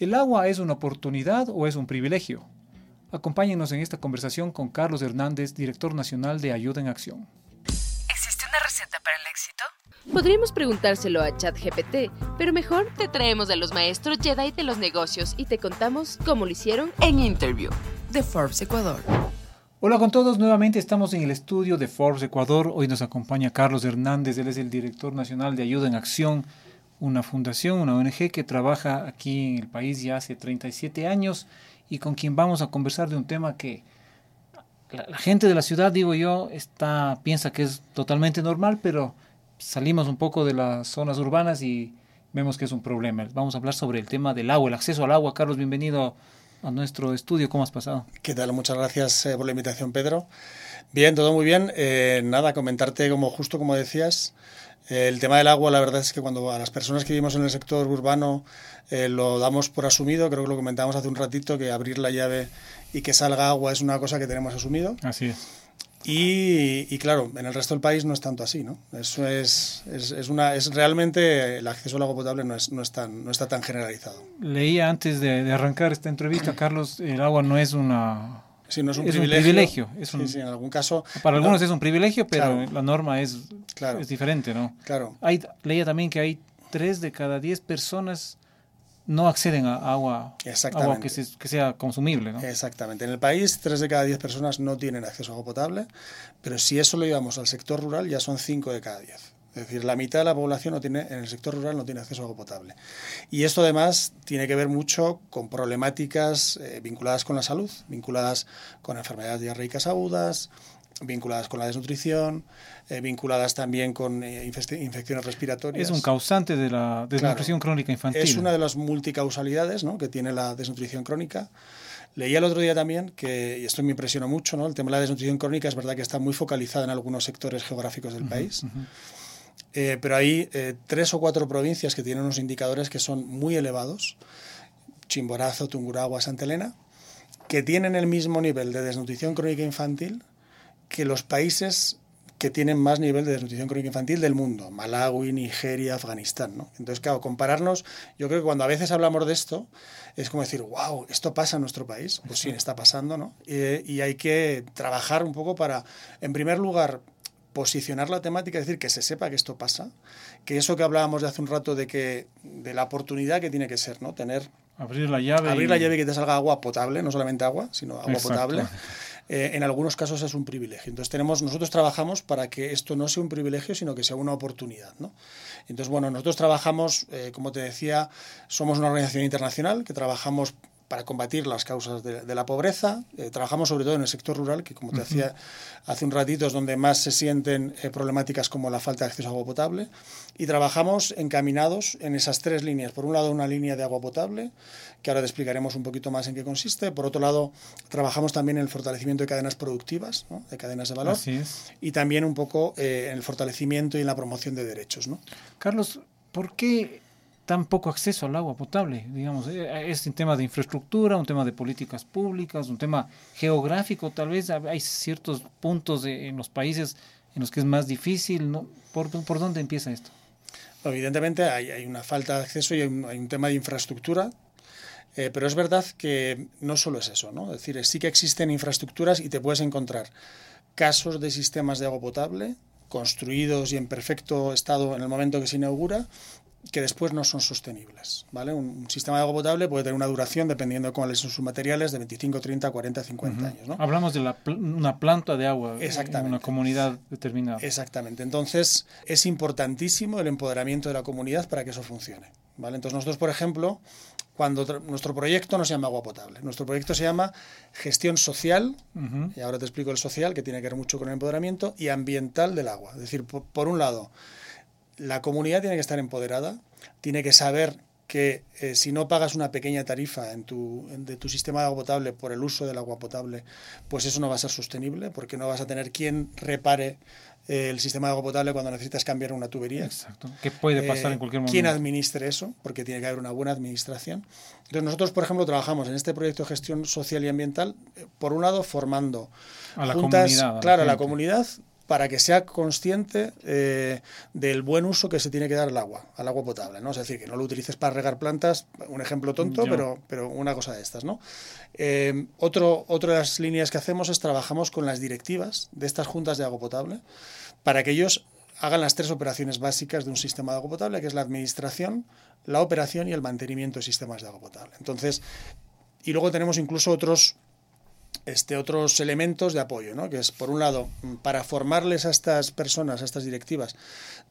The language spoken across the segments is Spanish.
¿El agua es una oportunidad o es un privilegio? Acompáñenos en esta conversación con Carlos Hernández, director nacional de Ayuda en Acción. ¿Existe una receta para el éxito? Podríamos preguntárselo a ChatGPT, pero mejor te traemos a los maestros Jedi de los negocios y te contamos cómo lo hicieron En Interview, de Forbes Ecuador. Hola con todos, nuevamente estamos en el estudio de Forbes Ecuador. Hoy nos acompaña Carlos Hernández, él es el director nacional de Ayuda en Acción, una fundación, una ONG que trabaja aquí en el país ya hace 37 años y con quien vamos a conversar de un tema que la, la gente de la ciudad, digo yo, está, piensa que es totalmente normal, pero salimos un poco de las zonas urbanas y vemos que es un problema. Vamos a hablar sobre el tema del agua, el acceso al agua. Carlos, bienvenido a nuestro estudio. ¿Cómo has pasado? ¿Qué tal? Muchas gracias eh, por la invitación, Pedro. Bien, todo muy bien. Eh, nada, comentarte como justo como decías, el tema del agua, la verdad es que cuando a las personas que vivimos en el sector urbano eh, lo damos por asumido, creo que lo comentábamos hace un ratito, que abrir la llave y que salga agua es una cosa que tenemos asumido. Así es. Y, y claro, en el resto del país no es tanto así, ¿no? Eso es, es, es una, es realmente el acceso al agua potable no, es, no, es tan, no está tan generalizado. Leía antes de, de arrancar esta entrevista, Carlos, el agua no es una Sí, no es un Es un privilegio. es un- sí, en algún caso. Para no, algunos es un privilegio, pero Claro. la norma es, Claro. es diferente, ¿no? Claro. Hay, leía también que hay tres de cada diez personas no acceden a agua, Exactamente. agua que, se- que sea consumible, ¿no? Exactamente. En el país, 3 de cada 10 personas no tienen acceso a agua potable, pero si eso lo llevamos al sector rural, ya son 5 de cada 10. Es decir, la mitad de la población no tiene, en el sector rural no tiene acceso a agua potable. Y esto además tiene que ver mucho con problemáticas eh, vinculadas con la salud, vinculadas con enfermedades diarreicas agudas, vinculadas con la desnutrición, eh, vinculadas también con eh, infecciones respiratorias. Es un causante de la desnutrición crónica infantil. Es una de las multicausalidades ¿no? que tiene la desnutrición crónica. Leía el otro día también que, y esto me impresionó mucho, ¿no? el tema de la desnutrición crónica es verdad que está muy focalizada en algunos sectores geográficos del país, Eh, pero hay eh, tres o cuatro provincias que tienen unos indicadores que son muy elevados, Chimborazo, Tungurahua, Santa Elena, que tienen el mismo nivel de desnutrición crónica infantil que los países que tienen más nivel de desnutrición crónica infantil del mundo, Malawi, Nigeria, Afganistán. ¿no? Entonces, claro, compararnos, yo creo que cuando a veces hablamos de esto, es como decir, wow, esto pasa en nuestro país. Pues sí, está pasando, ¿no? Eh, y hay que trabajar un poco para, en primer lugar, posicionar la temática, es decir, que se sepa que esto pasa, que eso que hablábamos de hace un rato de que de la oportunidad que tiene que ser, ¿no? Tener Abrir la llave. abrir y- la llave y que te salga agua potable, no solamente agua, sino agua Exacto. potable. eh, en algunos casos es un privilegio. Entonces tenemos, nosotros trabajamos para que esto no sea un privilegio, sino que sea una oportunidad. Entonces, bueno, nosotros trabajamos, eh, como te decía, somos una organización internacional que trabajamos para combatir las causas de, de la pobreza. Eh, trabajamos sobre todo en el sector rural, que como te decía hace un ratito es donde más se sienten eh, problemáticas como la falta de acceso a agua potable. Y trabajamos encaminados en esas tres líneas. Por un lado, una línea de agua potable, que ahora te explicaremos un poquito más en qué consiste. Por otro lado, trabajamos también en el fortalecimiento de cadenas productivas, ¿no? de cadenas de valor. Así es. Y también un poco eh, en el fortalecimiento y en la promoción de derechos. ¿no? Carlos, ¿por qué tan poco acceso al agua potable? Digamos, eh, es un tema de infraestructura, un tema de políticas públicas, un tema geográfico, tal vez hay ciertos puntos de- en los países en los que es más difícil, ¿no? ¿Por, por dónde empieza esto? Evidentemente hay, hay una falta de acceso y hay un, hay un tema de infraestructura, eh, pero es verdad que no solo es eso, ¿no? Es decir, sí que existen infraestructuras y te puedes encontrar casos de sistemas de agua potable construidos y en perfecto estado en el momento que se inaugura que después no son sostenibles. ¿vale? Un, un sistema de agua potable puede tener una duración, dependiendo de cuáles son sus materiales, de 25, 30, 40, 50 años. ¿no? Hablamos de la pl- una planta de agua en una comunidad determinada. Exactamente. Entonces, es importantísimo el empoderamiento de la comunidad para que eso funcione. ¿vale? Entonces, nosotros, por ejemplo, cuando nuestro proyecto no se llama agua potable, nuestro proyecto se llama gestión social, y ahora te explico el social, que tiene que ver mucho con el empoderamiento, y ambiental del agua. Es decir, por, por un lado, la comunidad tiene que estar empoderada, tiene que saber que eh, si no pagas una pequeña tarifa en tu, en- de tu sistema de agua potable por el uso del agua potable, pues eso no va a ser sostenible, porque no vas a tener quien repare eh, el sistema de agua potable cuando necesitas cambiar una tubería. Exacto. ¿Qué puede pasar Eh, en cualquier momento? ¿Quién administre eso? Porque tiene que haber una buena administración. Entonces nosotros, por ejemplo, trabajamos en este proyecto de gestión social y ambiental, eh, por un lado, formando A la juntas, comunidad, a la claro, a la comunidad, para que sea consciente eh, del buen uso que se tiene que dar al agua, al agua potable, ¿no? Es decir, que no lo utilices para regar plantas, un ejemplo tonto, pero, pero una cosa de estas, ¿no? Eh, otro, otra de las líneas que hacemos es trabajamos con las directivas de estas juntas de agua potable para que ellos hagan las tres operaciones básicas de un sistema de agua potable, que es la administración, la operación y el mantenimiento de sistemas de agua potable. Entonces, y luego tenemos incluso otros este, otros elementos de apoyo, ¿no? que es, por un lado, para formarles a estas personas, a estas directivas,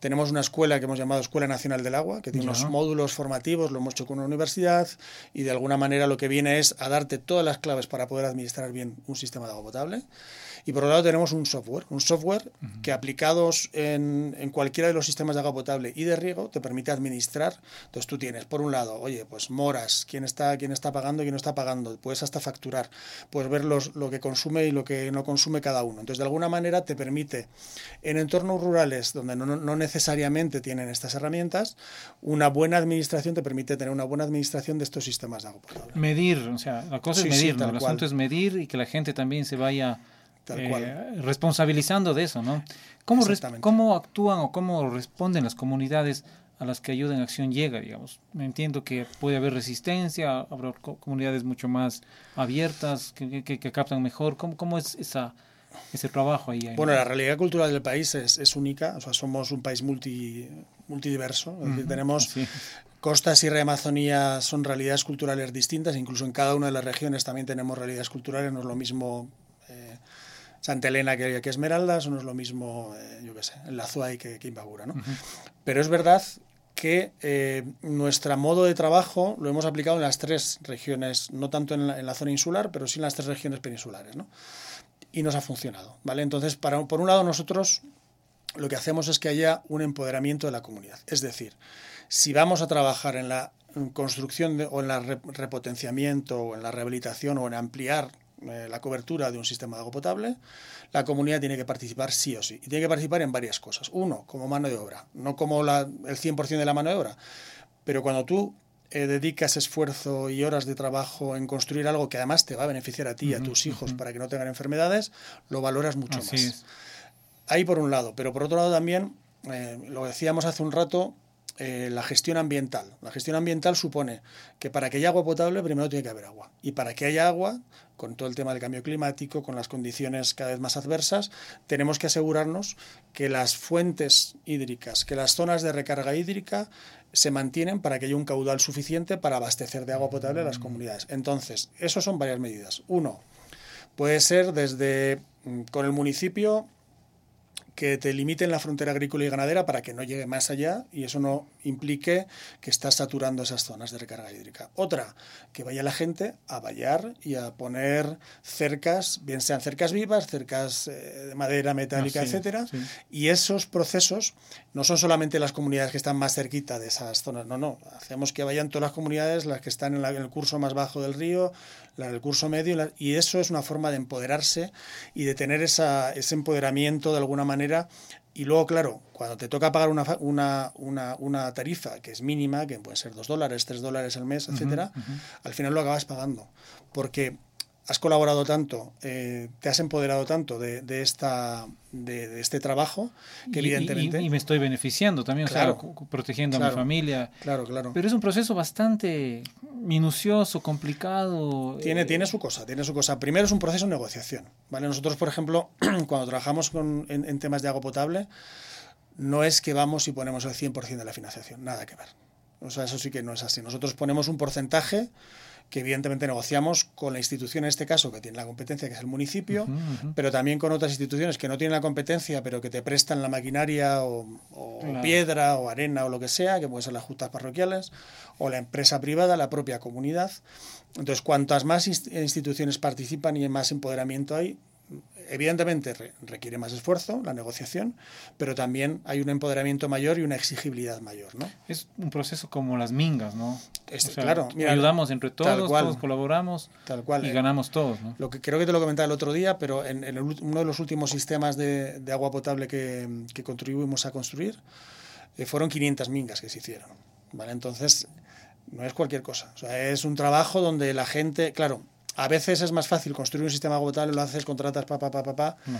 tenemos una escuela que hemos llamado Escuela Nacional del Agua, que tiene unos módulos formativos, lo hemos hecho con una universidad, y de alguna manera lo que viene es a darte todas las claves para poder administrar bien un sistema de agua potable. Y por otro lado tenemos un software, un software que aplicados en, en, cualquiera de los sistemas de agua potable y de riego te permite administrar. Entonces tú tienes, por un lado, oye, pues moras, quién está, quién está pagando y quién no está pagando, puedes hasta facturar, puedes ver los, lo que consume y lo que no consume cada uno. Entonces de alguna manera te permite, en entornos rurales donde no, no necesariamente tienen estas herramientas, una buena administración te permite tener una buena administración de estos sistemas de agua potable. Medir, o sea, la cosa sí, es medir, sí, ¿no? el asunto es medir y que la gente también se vaya eh, responsabilizando de eso, ¿no? ¿Cómo, ¿Cómo actúan o cómo responden las comunidades a las que ayuda en acción llega, digamos? Entiendo que puede haber resistencia, habrá comunidades mucho más abiertas, que, que, que captan mejor. ¿Cómo, cómo es esa, ese trabajo ahí? Bueno, la realidad cultural del país es, es única, o sea, somos un país multi, multidiverso, es decir, uh -huh, tenemos. Costa, Sierra y Amazonía son realidades culturales distintas, incluso en cada una de las regiones también tenemos realidades culturales, no es lo mismo Santa Elena que, que, Esmeralda, eso no es lo mismo, eh, yo qué sé, en la Zuay que, que Imbabura, ¿no? Uh -huh. Pero es verdad que eh, nuestro modo de trabajo lo hemos aplicado en las tres regiones, no tanto en la, en la, zona insular, pero sí en las tres regiones peninsulares, ¿no? Y nos ha funcionado, ¿vale? Entonces, para, por un lado, nosotros lo que hacemos es que haya un empoderamiento de la comunidad. Es decir, si vamos a trabajar en la construcción de, o en el repotenciamiento o en la rehabilitación o en ampliar eh, la cobertura de un sistema de agua potable, la comunidad tiene que participar sí o sí. Y tiene que participar en varias cosas. Uno, como mano de obra, no como la, el 100% de la mano de obra, pero cuando tú eh, dedicas esfuerzo y horas de trabajo en construir algo que además te va a beneficiar a ti y uh -huh, a tus hijos uh -huh. para que no tengan enfermedades, lo valoras mucho Así más. Es. Ahí por un lado, pero por otro lado también, eh, lo decíamos hace un rato, eh, la gestión ambiental. La gestión ambiental supone que para que haya agua potable primero tiene que haber agua. Y para que haya agua, con todo el tema del cambio climático, con las condiciones cada vez más adversas, tenemos que asegurarnos que las fuentes hídricas, que las zonas de recarga hídrica se mantienen para que haya un caudal suficiente para abastecer de agua potable a las comunidades. Entonces, eso son varias medidas. Uno, puede ser desde mm, con el municipio que te limiten la frontera agrícola y ganadera para que no llegue más allá y eso no implique que estás saturando esas zonas de recarga hídrica. Otra, que vaya la gente a vallar y a poner cercas, bien sean cercas vivas, cercas eh, de madera, metálica, ah, sí, etcétera. Sí. Y esos procesos no son solamente las comunidades que están más cerquita de esas zonas, no, no. Hacemos que vayan todas las comunidades, las que están en, la, en el curso más bajo del río, la del curso medio, la, y eso es una forma de empoderarse y de tener esa, ese empoderamiento de alguna manera. Y luego, claro, cuando te toca pagar una, una, una, una tarifa que es mínima, que puede ser dos dólares, tres dólares al mes, etcétera, uh -huh, uh -huh. al final lo acabas pagando. Porque has colaborado tanto, eh, te has empoderado tanto de, de esta, de, de, este trabajo, que y, evidentemente... Y, y, me estoy beneficiando también, claro, o sea, protegiendo claro, a mi familia. Claro, claro. Pero es un proceso bastante minucioso, complicado. Tiene, eh... tiene su cosa, tiene su cosa. Primero es un proceso de negociación, ¿vale? Nosotros, por ejemplo, cuando trabajamos con, en, en temas de agua potable, no es que vamos y ponemos el 100% de la financiación, nada que ver. O sea, eso sí que no es así. Nosotros ponemos un porcentaje que evidentemente negociamos con la institución en este caso que tiene la competencia, que es el municipio, uh -huh, uh -huh. pero también con otras instituciones que no tienen la competencia, pero que te prestan la maquinaria o, o claro. piedra o arena o lo que sea, que pueden ser las juntas parroquiales, o la empresa privada, la propia comunidad. Entonces, cuantas más instituciones participan y más empoderamiento hay, evidentemente requiere más esfuerzo la negociación, pero también hay un empoderamiento mayor y una exigibilidad mayor, ¿no? Es un proceso como las mingas, ¿no? Es, o sea, claro, mira, ayudamos entre todos, cual, todos colaboramos tal cual, y ganamos todos, ¿no? Lo que creo que te lo comentaba el otro día, pero en, en el, uno de los últimos sistemas de, de agua potable que, que, contribuimos a construir eh, fueron 500 mingas que se hicieron, ¿vale? Entonces, no es cualquier cosa, o sea, es un trabajo donde la gente, claro, a veces es más fácil construir un sistema agotable, lo haces, contratas, pa, pa, pa, pa, pa no.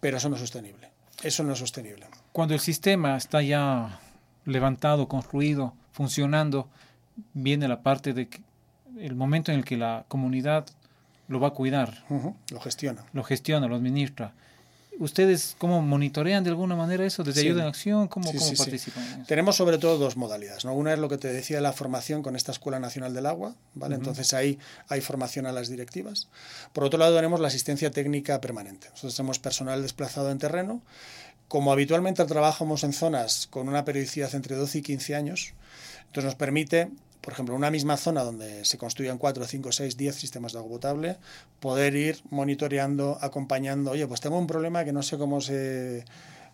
pero eso no es sostenible. Eso no es sostenible. Cuando el sistema está ya levantado, construido, funcionando, viene la parte de que el momento en el que la comunidad lo va a cuidar. Lo gestiona. Lo gestiona, lo administra. ¿Ustedes cómo monitorean de alguna manera eso? ¿Desde Ayuda en Acción? ¿Cómo, cómo participan? Tenemos sobre todo dos modalidades. ¿no? Una es lo que te decía, la formación con esta Escuela Nacional del Agua. ¿vale? Entonces ahí hay formación a las directivas. Por otro lado tenemos la asistencia técnica permanente. Nosotros tenemos personal desplazado en terreno. Como habitualmente trabajamos en zonas con una periodicidad entre 12 y 15 años, entonces nos permite por ejemplo, una misma zona donde se construyan 4, 5, 6, 10 sistemas de agua potable, poder ir monitoreando, acompañando, oye, pues tengo un problema que no sé cómo se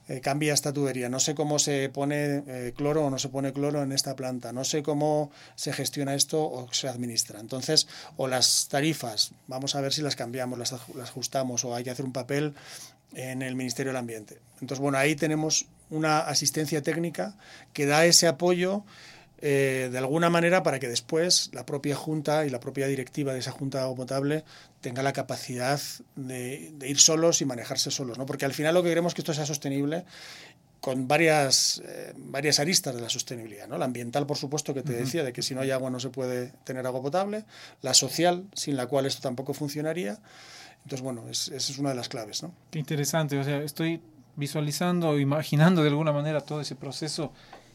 eh, cambia esta tubería, no sé cómo se pone eh, cloro o no se pone cloro en esta planta, no sé cómo se gestiona esto o se administra. Entonces, o las tarifas, vamos a ver si las cambiamos, las, las ajustamos o hay que hacer un papel en el Ministerio del Ambiente. Entonces, bueno, ahí tenemos una asistencia técnica que da ese apoyo eh, de alguna manera para que después la propia Junta y la propia directiva de esa Junta de Agua Potable tenga la capacidad de, ir solos y manejarse solos, ¿no? Porque al final lo que queremos es que esto sea sostenible con varias, eh, varias aristas de la sostenibilidad. ¿no? La ambiental, por supuesto, que te decía, de que si no hay agua no se puede tener agua potable. La social, sin la cual esto tampoco funcionaría. Entonces, bueno, esa es una de las claves. ¿no? Qué interesante. O sea, estoy visualizando, imaginando de alguna manera todo ese proceso,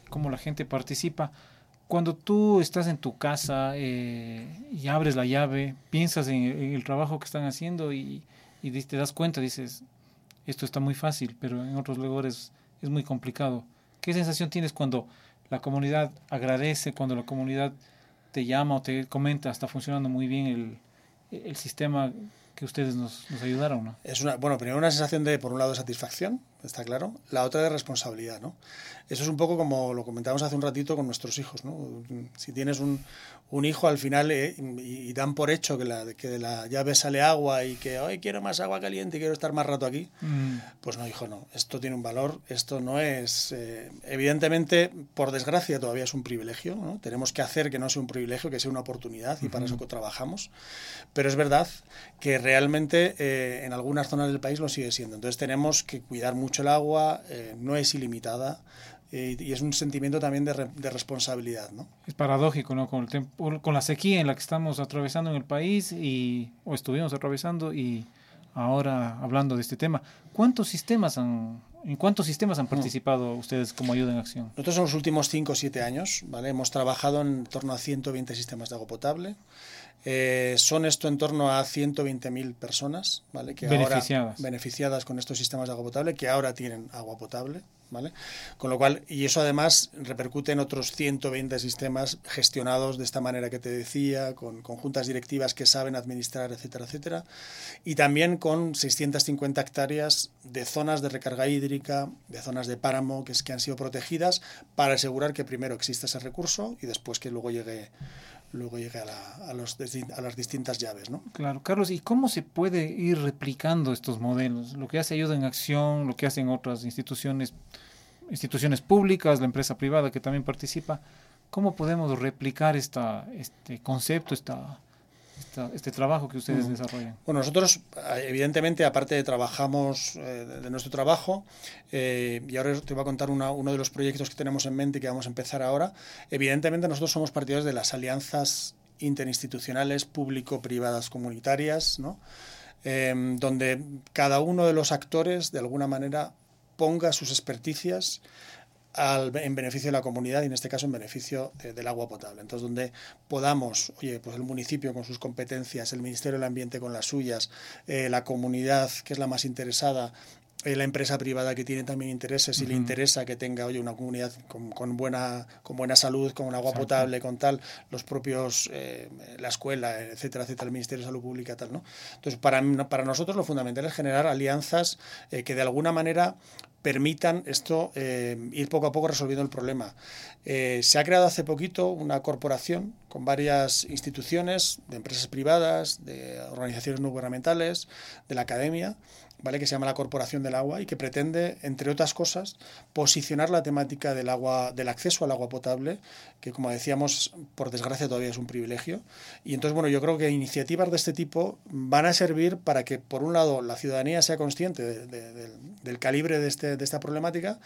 cómo la gente participa cuando tú estás en tu casa eh, y abres la llave, piensas en, el trabajo que están haciendo y, te das cuenta, dices, esto está muy fácil, pero en otros lugares es muy complicado. ¿Qué sensación tienes cuando la comunidad agradece, cuando la comunidad te llama o te comenta, está funcionando muy bien el, sistema que ustedes nos, ayudaron. Es una, bueno, primero una sensación de, por un lado, satisfacción, está claro, la otra de responsabilidad, ¿no? Eso es un poco como lo comentábamos hace un ratito con nuestros hijos, ¿no? Si tienes un, un hijo al final eh, y, dan por hecho que, la, que de la llave sale agua y que hoy quiero más agua caliente y quiero estar más rato aquí, mm. pues no, hijo, no. Esto tiene un valor, esto no es. Eh, evidentemente, por desgracia, todavía es un privilegio. ¿no? Tenemos que hacer que no sea un privilegio, que sea una oportunidad y para eso trabajamos. Pero es verdad que realmente eh, en algunas zonas del país lo sigue siendo. Entonces tenemos que cuidar mucho el agua, no es ilimitada y es un sentimiento también de, de, responsabilidad. ¿no? Es paradójico, ¿no? Con, el con la sequía en la que estamos atravesando en el país, y, o estuvimos atravesando, y ahora hablando de este tema, ¿cuántos sistemas han, ¿en cuántos sistemas han mm. participado ustedes como ayuda en acción? Nosotros en los últimos 5 o 7 años ¿vale? hemos trabajado en torno a 120 sistemas de agua potable. Eh, son esto en torno a 120.000 personas ¿vale? que beneficiadas. Ahora, beneficiadas con estos sistemas de agua potable, que ahora tienen agua potable. ¿vale? Con lo cual, y eso además repercute en otros 120 sistemas gestionados de esta manera que te decía, con, juntas directivas que saben administrar, etcétera, etcétera, y también con 650 hectáreas de zonas de recarga hídrica, de zonas de páramo que, es, que han sido protegidas para asegurar que primero exista ese recurso y después que luego llegue luego llegue a, los, a, las distintas llaves. ¿no? Claro, Carlos, ¿y cómo se puede ir replicando estos modelos? Lo que hace Ayuda en Acción, lo que hacen otras instituciones, instituciones públicas, la empresa privada que también participa, ¿cómo podemos replicar esta, este concepto, esta, este trabajo que ustedes desarrollan? Bueno, nosotros evidentemente, aparte de trabajamos eh, de, nuestro trabajo, eh, y ahora te voy a contar uno de los proyectos que tenemos en mente y que vamos a empezar ahora, evidentemente nosotros somos partidarios de las alianzas interinstitucionales público-privadas comunitarias, ¿no? Em, donde cada uno de los actores de alguna manera ponga sus experticias en beneficio de la comunidad y en este caso en beneficio del agua potable. Entonces, donde podamos, oye, pues el municipio con sus competencias, el Ministerio del Ambiente con las suyas, eh, la comunidad que es la más interesada, la empresa privada que tiene también intereses y le interesa que tenga oye, una comunidad con, buena, con buena salud, con agua potable, con tal, los propios, eh, la escuela, etcétera, etcétera, el Ministerio de Salud Pública, tal, ¿no? Entonces, para, para nosotros lo fundamental es generar alianzas que de alguna manera permitan esto eh, ir poco a poco resolviendo el problema. Eh, se ha creado hace poquito una corporación con varias instituciones, de empresas privadas, de organizaciones no gubernamentales, de la academia, ¿vale? que se llama la Corporación del Agua y que pretende, entre otras cosas, posicionar la temática del agua, del acceso al agua potable, que como decíamos, por desgracia todavía es un privilegio. Y entonces, bueno, yo creo que iniciativas de este tipo van a servir para que, por un lado, la ciudadanía sea consciente del calibre de, este, de esta problemática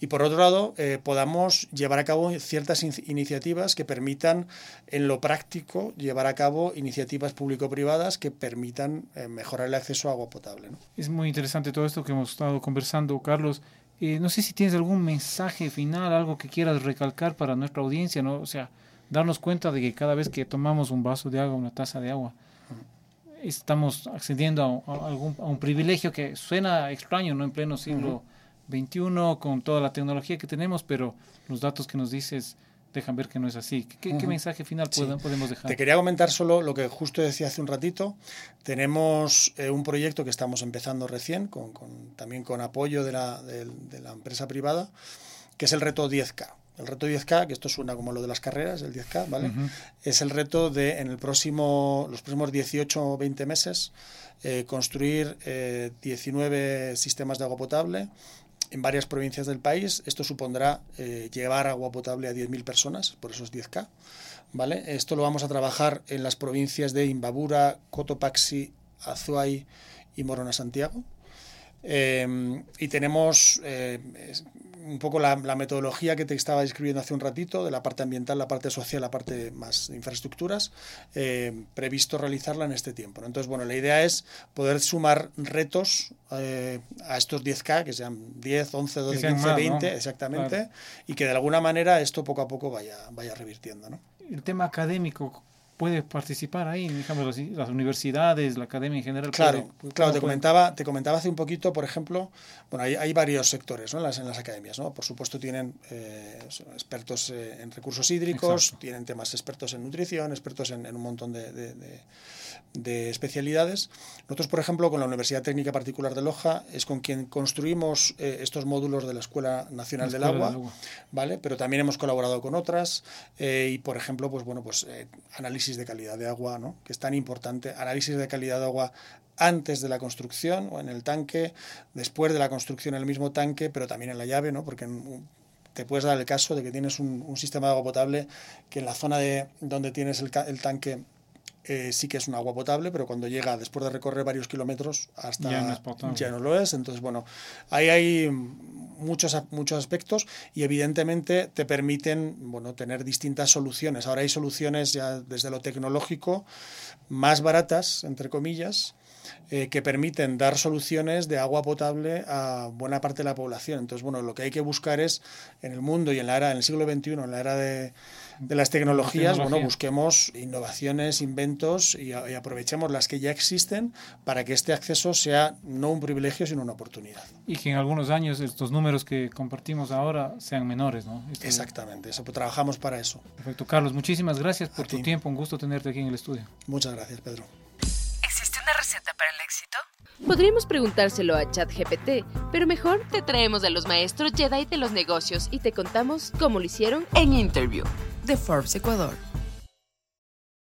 y, por otro lado, eh, podamos llevar a cabo ciertas iniciativas que permitan, en lo práctico, llevar a cabo iniciativas público-privadas que permitan eh, mejorar el acceso a agua potable. Muy interesante todo esto que hemos estado conversando, Carlos. Eh, no sé si tienes algún mensaje final, algo que quieras recalcar para nuestra audiencia, ¿no? O sea, darnos cuenta de que cada vez que tomamos un vaso de agua, una taza de agua, estamos accediendo a, algún, a un privilegio que suena extraño, ¿no? En pleno siglo XXI, con toda la tecnología que tenemos, pero los datos que nos dices dejan ver que no es así. ¿Qué, mensaje final podemos dejar? Te quería comentar solo lo que justo decía hace un ratito. Tenemos eh, un proyecto que estamos empezando recién, con, también con apoyo de la, de, la, empresa privada, que es el reto 10K. El reto 10K, que esto suena como lo de las carreras, el 10K, ¿vale? Es el reto de en el próximo, los próximos 18 o 20 meses eh, construir 19 eh, sistemas de agua potable en varias provincias del país. Esto supondrá eh, llevar agua potable a 10.000 personas, por esos 10K. ¿vale? Esto lo vamos a trabajar en las provincias de Imbabura, Cotopaxi, Azuay y Morona Santiago. Eh, y tenemos eh, un poco la, metodología que te estaba describiendo hace un ratito, de la parte ambiental, la parte social, la parte más de infraestructuras, eh, previsto realizarla en este tiempo. Entonces, bueno, la idea es poder sumar retos eh, a estos 10K, que sean 10, 11, 12, 15, 20, exactamente, y que de alguna manera esto poco a poco vaya, vaya revirtiendo. ¿no? El tema académico, puede participar ahí, digamos, las universidades, la academia en general. Claro, claro te, comentaba, te comentaba hace un poquito, por ejemplo, bueno, hay, hay varios sectores ¿no? en, las, en las academias, ¿no? Por supuesto tienen eh, expertos eh, en recursos hídricos, tienen temas expertos en nutrición, expertos en, un montón de, de, especialidades. Nosotros, por ejemplo, con la Universidad Técnica Particular de Loja, es con quien construimos eh, estos módulos de la Escuela Nacional del, Agua, ¿vale? Pero también hemos colaborado con otras y, por ejemplo, pues bueno, pues análisis de calidad de agua, ¿no? que es tan importante, análisis de calidad de agua antes de la construcción o en el tanque, después de la construcción en el mismo tanque, pero también en la llave, ¿no? porque te puedes dar el caso de que tienes un, sistema de agua potable que en la zona de donde tienes el, el tanque eh, sí que es un agua potable, pero cuando llega después de recorrer varios kilómetros hasta ya no, lo es. Entonces, bueno, ahí hay muchos, muchos aspectos y evidentemente te permiten bueno, tener distintas soluciones. Ahora hay soluciones ya desde lo tecnológico más baratas, entre comillas, eh, que permiten dar soluciones de agua potable a buena parte de la población. Entonces, bueno, lo que hay que buscar es en el mundo y en la era, en el siglo XXI, en la era de de las tecnologías, bueno, busquemos innovaciones, inventos y, aprovechemos las que ya existen para que este acceso sea no un privilegio, sino una oportunidad. Y que en algunos años estos números que compartimos ahora sean menores, ¿no? Exactamente, eso, trabajamos para eso. Perfecto, Carlos, muchísimas gracias por tu tiempo, un gusto tenerte aquí en el estudio. Muchas gracias, Pedro. ¿Existe una receta para el éxito? Podríamos preguntárselo a ChatGPT, pero mejor te traemos a los maestros Jedi de los negocios y te contamos cómo lo hicieron en Interview de Forbes Ecuador.